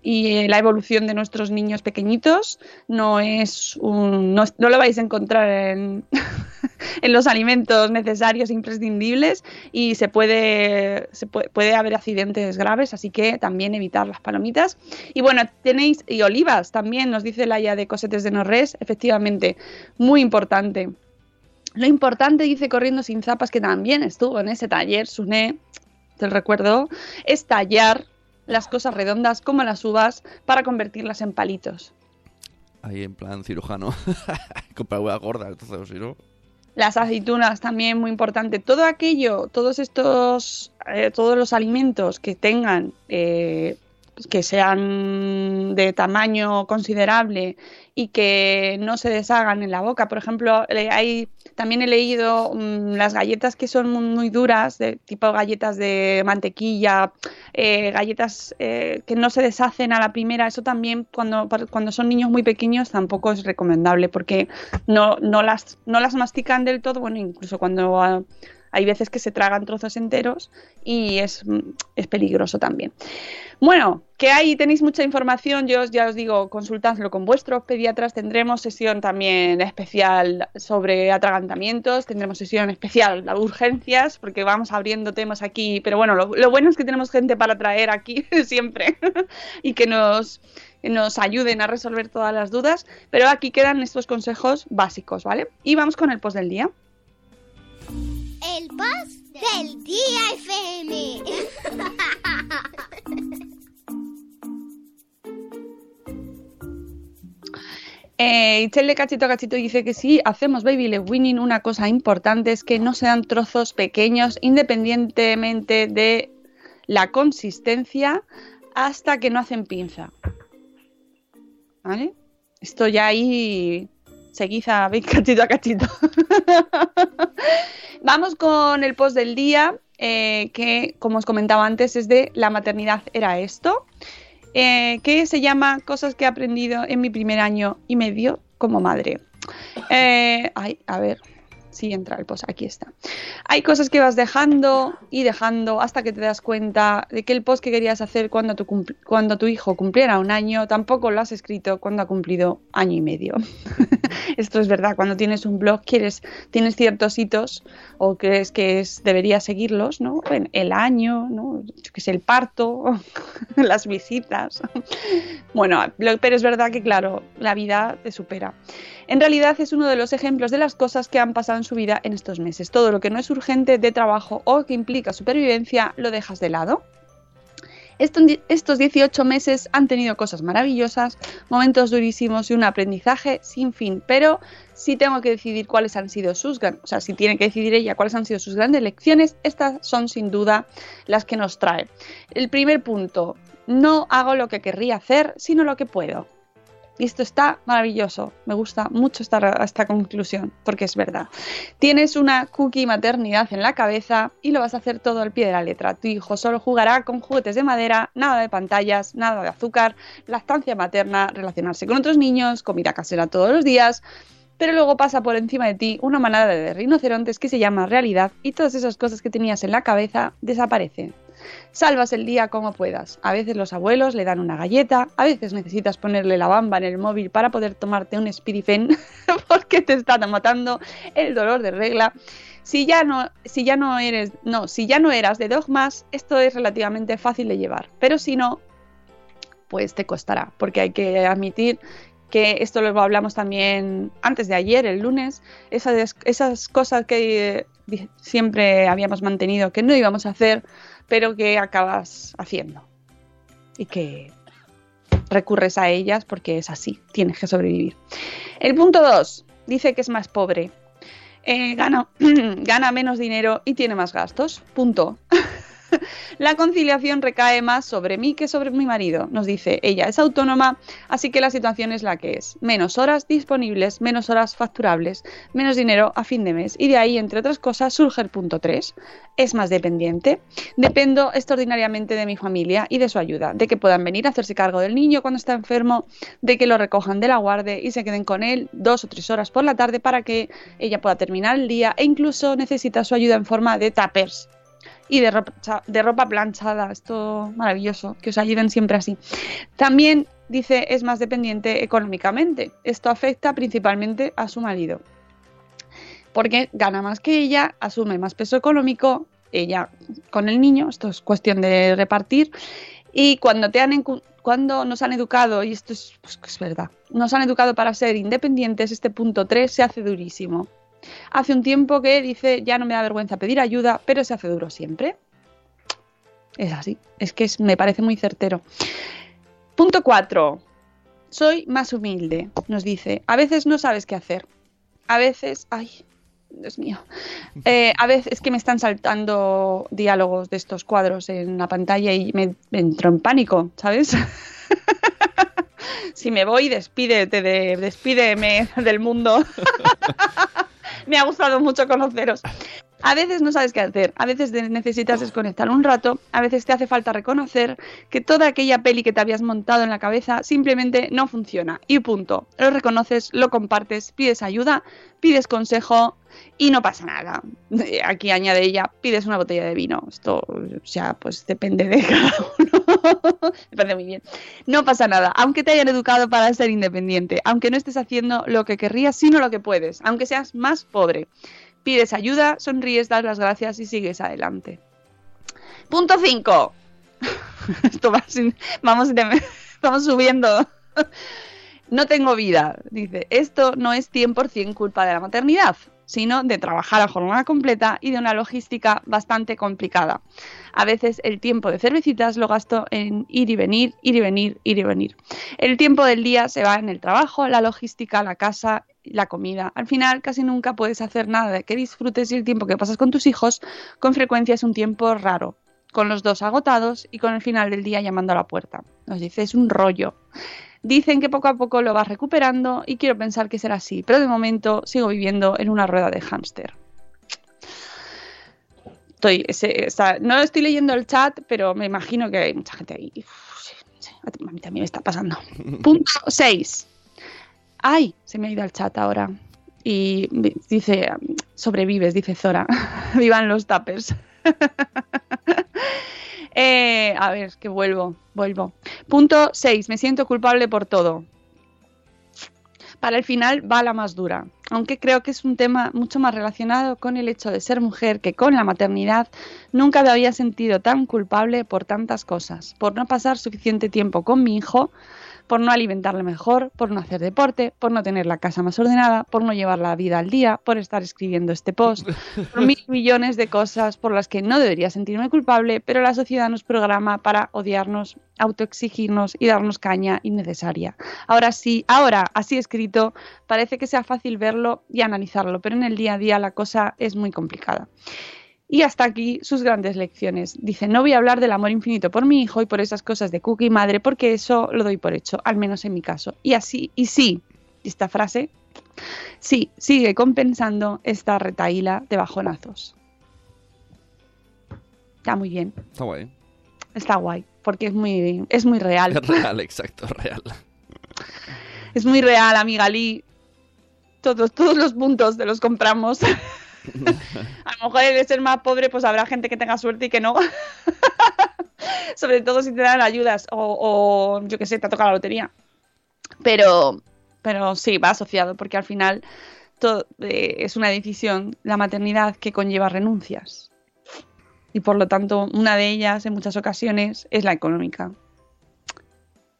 la evolución de nuestros niños pequeñitos. No es un, no, lo vais a encontrar en, en, los alimentos necesarios e imprescindibles y se puede, se puede, puede, haber accidentes graves, así que también evitar las palomitas. Y bueno, tenéis y olivas también, nos dice Laia de Cosetes de Norres, efectivamente, muy importante lo importante, dice Corriendo sin zapas, que también estuvo en ese taller, Suné, te recuerdo, es tallar las cosas redondas como las uvas para convertirlas en palitos. Ahí en plan cirujano. Comprar hueá gorda, entonces, si no. Las aceitunas también muy importante. Todo aquello, todos estos, eh, todos los alimentos que tengan, eh, que sean de tamaño considerable y que no se deshagan en la boca. Por ejemplo, hay, también he leído mm, las galletas que son muy, duras, de tipo galletas de mantequilla, eh, galletas eh, que no se deshacen a la primera. Eso también cuando, cuando son niños muy pequeños tampoco es recomendable porque no, no, las, no las mastican del todo. Bueno, incluso cuando... Ah, hay veces que se tragan trozos enteros y es, es peligroso también. Bueno, que ahí tenéis mucha información, yo ya os digo, consultadlo con vuestros pediatras, tendremos sesión también especial sobre atragantamientos, tendremos sesión especial de urgencias, porque vamos abriendo temas aquí, pero bueno, lo, bueno es que tenemos gente para traer aquí siempre y que nos, nos ayuden a resolver todas las dudas, pero aquí quedan estos consejos básicos, ¿vale? Y vamos con el post del día. El post del día FM. Eh, Chelle Cachito Cachito dice que sí, hacemos Baby Le Winning, una cosa importante es que no sean trozos pequeños, independientemente de la consistencia, hasta que no hacen pinza. ¿Vale? Esto ya ahí seguid a cachito a cachito. Vamos con el post del día, eh, que como os comentaba antes es de la maternidad era esto. Eh, que se llama Cosas que he aprendido en mi primer año y medio como madre. Eh, ay, a ver, si entra el post, aquí está. Hay cosas que vas dejando y dejando hasta que te das cuenta de que el post que querías hacer cuando tu, hijo cumpliera un año tampoco lo has escrito cuando ha cumplido año y medio. Esto es verdad, cuando tienes un blog quieres, tienes ciertos hitos o crees que es, deberías seguirlos, ¿no? el año, ¿no? que es el parto, las visitas. Bueno, pero es verdad que claro, la vida te supera. En realidad es uno de los ejemplos de las cosas que han pasado en su vida en estos meses. Todo lo que no es urgente de trabajo o que implica supervivencia lo dejas de lado. Estos 18 meses han tenido cosas maravillosas, momentos durísimos y un aprendizaje sin fin, pero si tengo que decidir cuáles han sido sus, o sea, si tiene que decidir ella cuáles han sido sus grandes lecciones, estas son sin duda las que nos trae. El primer punto, no hago lo que querría hacer, sino lo que puedo. Y esto está maravilloso. Me gusta mucho esta, esta conclusión, porque es verdad. Tienes una cookie maternidad en la cabeza y lo vas a hacer todo al pie de la letra. Tu hijo solo jugará con juguetes de madera, nada de pantallas, nada de azúcar, lactancia materna, relacionarse con otros niños, comida casera todos los días pero luego pasa por encima de ti una manada de rinocerontes que se llama realidad y todas esas cosas que tenías en la cabeza desaparecen. Salvas el día como puedas. A veces los abuelos le dan una galleta, a veces necesitas ponerle la bamba en el móvil para poder tomarte un Spirifen porque te está matando el dolor de regla. Si ya no, si ya no eres, no, si ya no eras de dogmas, esto es relativamente fácil de llevar. Pero si no, pues te costará, porque hay que admitir que esto lo hablamos también antes de ayer, el lunes, esas, esas cosas que siempre habíamos mantenido que no íbamos a hacer, pero que acabas haciendo y que recurres a ellas porque es así, tienes que sobrevivir. El punto 2 dice que es más pobre. eh, gana, gana menos dinero y tiene más gastos. Punto. La conciliación recae más sobre mí que sobre mi marido, nos dice. Ella es autónoma, así que la situación es la que es. Menos horas disponibles, menos horas facturables, menos dinero a fin de mes. Y de ahí, entre otras cosas, surge el punto 3. Es más dependiente. Dependo extraordinariamente de mi familia y de su ayuda, de que puedan venir a hacerse cargo del niño cuando está enfermo, de que lo recojan de la guardia y se queden con él dos o tres horas por la tarde para que ella pueda terminar el día e incluso necesita su ayuda en forma de tappers y de ropa, de ropa planchada. Esto maravilloso, que os ayuden siempre así. También dice es más dependiente económicamente. Esto afecta principalmente a su marido. Porque gana más que ella, asume más peso económico, ella con el niño, esto es cuestión de repartir. Y cuando, te han, cuando nos han educado, y esto es, pues, es verdad, nos han educado para ser independientes, este punto 3 se hace durísimo. Hace un tiempo que dice, ya no me da vergüenza pedir ayuda, pero se hace duro siempre. Es así, es que es- me parece muy certero. Punto 4. Soy más humilde, nos dice. A veces no sabes qué hacer. A veces, ay, Dios mío. Eh, a veces es que me están saltando diálogos de estos cuadros en la pantalla y me, me entro en pánico, ¿sabes? si me voy, despídete de, despídeme del mundo. me ha gustado mucho conoceros. A veces no sabes qué hacer, a veces necesitas desconectar un rato, a veces te hace falta reconocer que toda aquella peli que te habías montado en la cabeza simplemente no funciona. Y punto. Lo reconoces, lo compartes, pides ayuda, pides consejo y no pasa nada. Aquí añade ella, pides una botella de vino. Esto, o sea, pues depende de cada uno. Me parece muy bien. No pasa nada, aunque te hayan educado para ser independiente, aunque no estés haciendo lo que querrías, sino lo que puedes, aunque seas más pobre. Pides ayuda, sonríes, das las gracias y sigues adelante. Punto 5. Esto va sin- vamos, vamos subiendo. No tengo vida, dice. Esto no es 100% culpa de la maternidad, sino de trabajar a jornada completa y de una logística bastante complicada. A veces el tiempo de cervecitas lo gasto en ir y venir, ir y venir, ir y venir. El tiempo del día se va en el trabajo, la logística, la casa, la comida. Al final casi nunca puedes hacer nada de que disfrutes y el tiempo que pasas con tus hijos con frecuencia es un tiempo raro, con los dos agotados y con el final del día llamando a la puerta. Nos dice, es un rollo. Dicen que poco a poco lo vas recuperando y quiero pensar que será así, pero de momento sigo viviendo en una rueda de hámster. Estoy, ese- no estoy leyendo el chat, pero me imagino que hay mucha gente ahí. Uf, sí, sí, a mí también me está pasando. Punto 6. Ay, se me ha ido el chat ahora. Y di- dice, sobrevives, dice Zora. Vivan los tappers. Eh, a ver, que vuelvo, vuelvo. Punto 6. Me siento culpable por todo. Para el final va la más dura, aunque creo que es un tema mucho más relacionado con el hecho de ser mujer que con la maternidad. Nunca me había sentido tan culpable por tantas cosas, por no pasar suficiente tiempo con mi hijo, por no alimentarle mejor, por no hacer deporte, por no tener la casa más ordenada, por no llevar la vida al día, por estar escribiendo este post, por mil millones de cosas por las que no debería sentirme culpable, pero la sociedad nos programa para odiarnos, autoexigirnos y darnos caña innecesaria. Ahora sí, ahora, así escrito, parece que sea fácil verlo y analizarlo, pero en el día a día la cosa es muy complicada. Y hasta aquí sus grandes lecciones. Dice, no voy a hablar del amor infinito por mi hijo y por esas cosas de cookie madre, porque eso lo doy por hecho, al menos en mi caso. Y así, y sí, esta frase, sí, sigue compensando esta retaíla de bajonazos. Está muy bien, Está guay. está guay, porque es muy, es muy real. Es real, exacto, real. Es muy real, amiga Lee. Todos, todos los puntos te los compramos. A lo mejor el ser más pobre, pues habrá gente que tenga suerte y que no. Sobre todo si te dan ayudas o, yo qué sé, te ha tocado la lotería. Pero, pero sí, va asociado, porque al final todo, eh, es una decisión, la maternidad, que conlleva renuncias. Y por lo tanto, una de ellas, en muchas ocasiones, es la económica.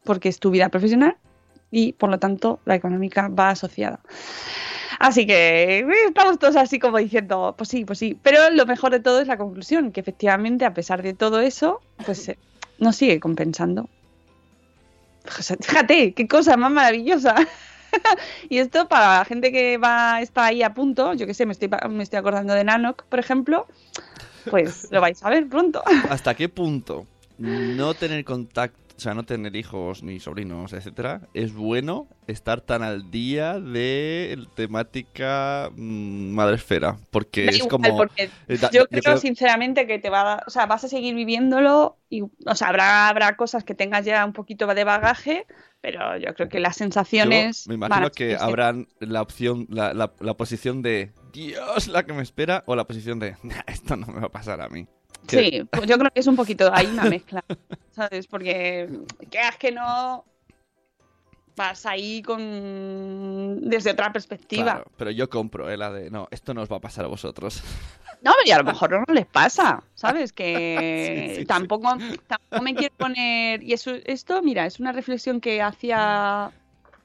Porque es tu vida profesional y por lo tanto la económica va asociada. Así que eh, estamos todos así como diciendo, pues sí, pues sí. Pero lo mejor de todo es la conclusión, que efectivamente a pesar de todo eso, pues eh, nos sigue compensando. Fíjate, qué cosa más maravillosa. y esto para la gente que va está ahí a punto, yo que sé, me estoy, me estoy acordando de Nanok, por ejemplo, pues lo vais a ver pronto. ¿Hasta qué punto no tener contacto, o sea, no tener hijos ni sobrinos, etcétera, es bueno estar tan al día de temática mm, madresfera? Porque es igual, como... porque eh, da- yo yo creo, sinceramente que te va a o sea, vas a seguir viviéndolo y, o sea, habrá, habrá cosas que tengas ya un poquito de bagaje, pero yo creo que las sensaciones Yo me imagino que habrán la opción, la, la- la posición de Dios, la que me espera, o la posición de "Nah, esto no me va a pasar a mí. Sí, pues yo creo que es un poquito, hay una mezcla, ¿sabes? Porque quieras que no vas ahí con desde otra perspectiva. Claro, pero yo compro, eh, la de no, esto no os va a pasar a vosotros. No, y a lo mejor no les pasa, ¿sabes? Que Sí, sí, sí. tampoco, tampoco me quiero poner. Y eso, esto, mira, es una reflexión que hacía.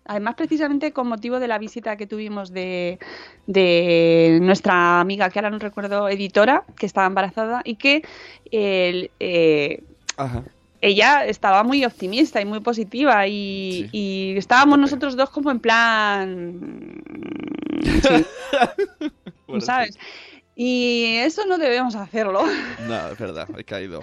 Además, precisamente con motivo de la visita que tuvimos de, de nuestra amiga, que ahora no recuerdo, editora, que estaba embarazada y que el, eh, Ajá. ella estaba muy optimista y muy positiva y, Sí. y estábamos nosotros dos como en plan... sí, Bueno, ¿Sabes? Y eso no debemos hacerlo. No, es verdad, he caído.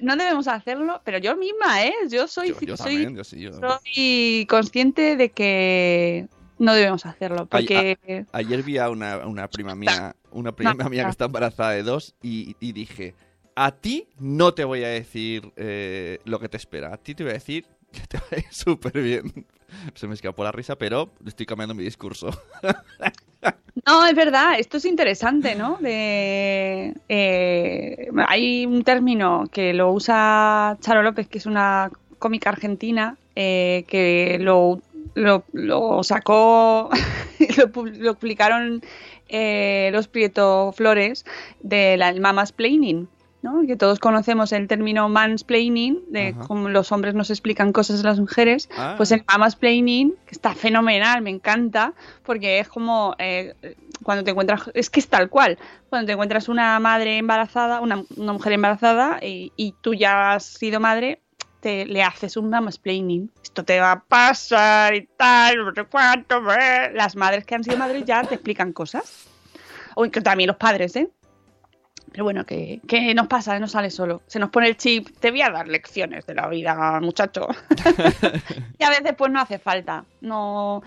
No debemos hacerlo, pero yo misma, ¿eh? Yo soy, Yo, yo soy, también, yo sí. soy consciente de que no debemos hacerlo, porque... Ayer vi a una, una prima mía, una prima No, mía que está embarazada de dos y, y dije, a ti no te voy a decir eh, lo que te espera, a ti te voy a decir que te va a ir súper bien. Se me escapó la risa, pero estoy cambiando mi discurso. No, es verdad, esto es interesante, ¿no? De, eh, hay un término que lo usa Charo López, que es una cómica argentina, eh, que lo, lo, sacó, lo, lo publicaron eh, los Prieto Flores de la, el mamasplaining. ¿No? Que todos conocemos el término mansplaining, de Ajá. cómo los hombres nos explican cosas a las mujeres, Ah. pues el mamasplaining, que está fenomenal, me encanta, porque es como eh, cuando te encuentras, es que es tal cual, cuando te encuentras una madre embarazada, una, una mujer embarazada y, y tú ya has sido madre, te le haces un mamasplaining. Esto te va a pasar y tal, no sé cuánto. Las madres que han sido madres ya te explican cosas. O también los padres, ¿eh? Pero bueno, que, que nos pasa, no sale solo. Se nos pone el chip, te voy a dar lecciones de la vida, muchacho. y a veces pues no hace falta. No,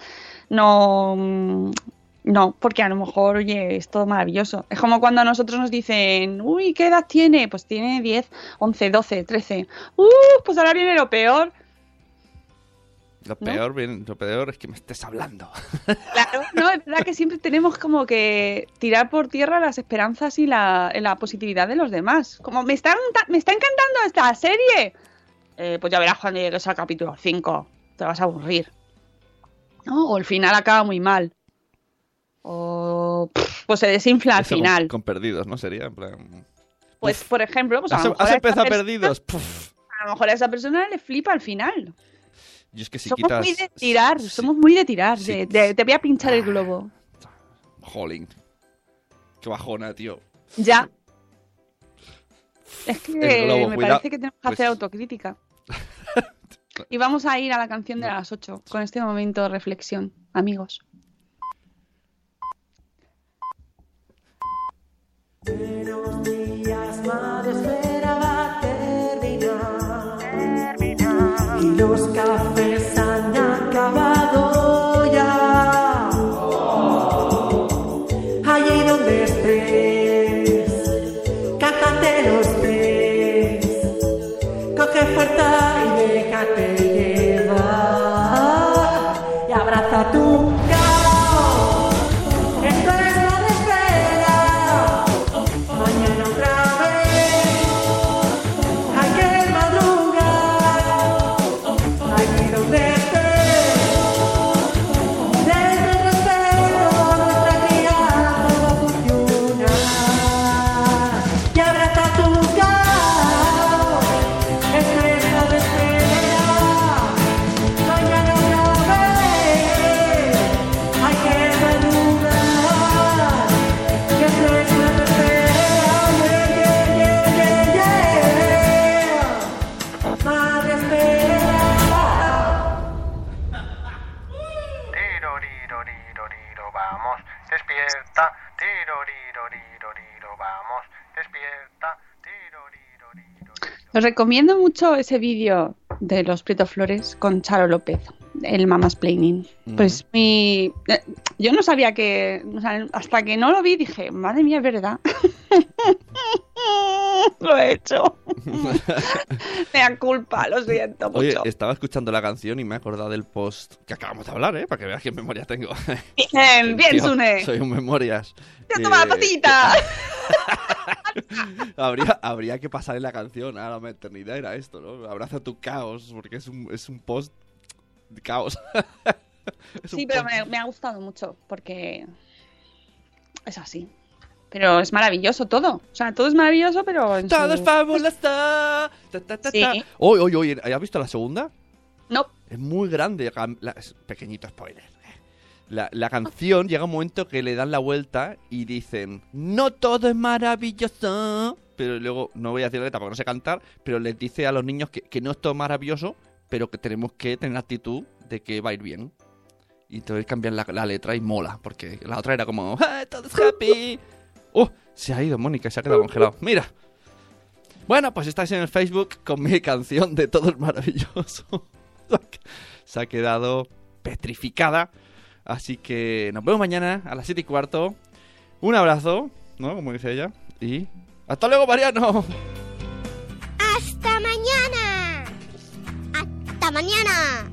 no, mm, no, porque a lo mejor, oye, es todo maravilloso. Es como cuando a nosotros nos dicen, uy, ¿qué edad tiene? Pues tiene 10, 11, 12, 13. Uh, pues ahora viene lo peor. Lo peor, bien, lo peor es que me estés hablando. Claro, no, es verdad que siempre tenemos como que tirar por tierra las esperanzas y la, la positividad de los demás. Como, me está, me está encantando esta serie. Eh, pues ya verás cuando llegues al capítulo 5. Te vas a aburrir. ¿No? O el final acaba muy mal. O pff, pues se desinfla al con- final. Con, perdidos, ¿no? Sería en plan... Pues, por ejemplo, pues a, ¿Has, lo mejor has a persona- perdidos? Puf. a lo mejor a esa persona le flipa al final. Y es que si somos quitas... muy de tirar, sí, somos muy de tirar. sí. de- de- te voy a pinchar el globo. Jolín. Qué bajona, tío. Ya. Es que globo, me parece que tenemos que Pues- hacer autocrítica. Y vamos a ir a la canción de las 8 con este momento de reflexión, amigos. Y los cafés Os recomiendo mucho ese vídeo de los Prieto Flores con Charo López, el Mamas Planning. Pues mi. eh, Yo no sabía que. o sea, hasta que no lo vi dije, madre mía, es verdad. lo he hecho. Me da culpa, lo siento mucho. Oye, estaba escuchando la canción y me he acordado del post que acabamos de hablar, ¿eh? Para que veas qué memoria tengo. Bien, bien, Tío, Sune. Soy un memorias. ¡Ya Eh, toma la patita! habría, habría que pasar en la canción a la maternidad, era esto, ¿no? Abraza tu caos, porque es un, es un post caos. Sí, pero me, me ha gustado mucho porque es así. Pero es maravilloso todo. O sea, todo es maravilloso, pero. en Todo su- es fabuloso. Sí. ta. Oye, oye, oye, ¿has visto la segunda? No. Es muy grande. cam- la- es- pequeñito spoiler. La, la canción llega un momento que le dan la vuelta y dicen, no todo es maravilloso. Pero luego, no voy a decir la letra porque no sé cantar, pero les dice a los niños que, que no es todo maravilloso, pero que tenemos que tener actitud de que va a ir bien. Y entonces cambian la, la letra y mola, porque la otra era como, "Ah, todo es happy. ¡Oh! Se ha ido Mónica, se ha quedado congelado. Mira. Bueno, pues estáis en el Facebook con mi canción de Todo es maravilloso. se ha quedado petrificada. Así que nos vemos mañana a las 7 y cuarto. Un abrazo, ¿no? Como dice ella. Y. ¡Hasta luego, Mariano! ¡Hasta mañana!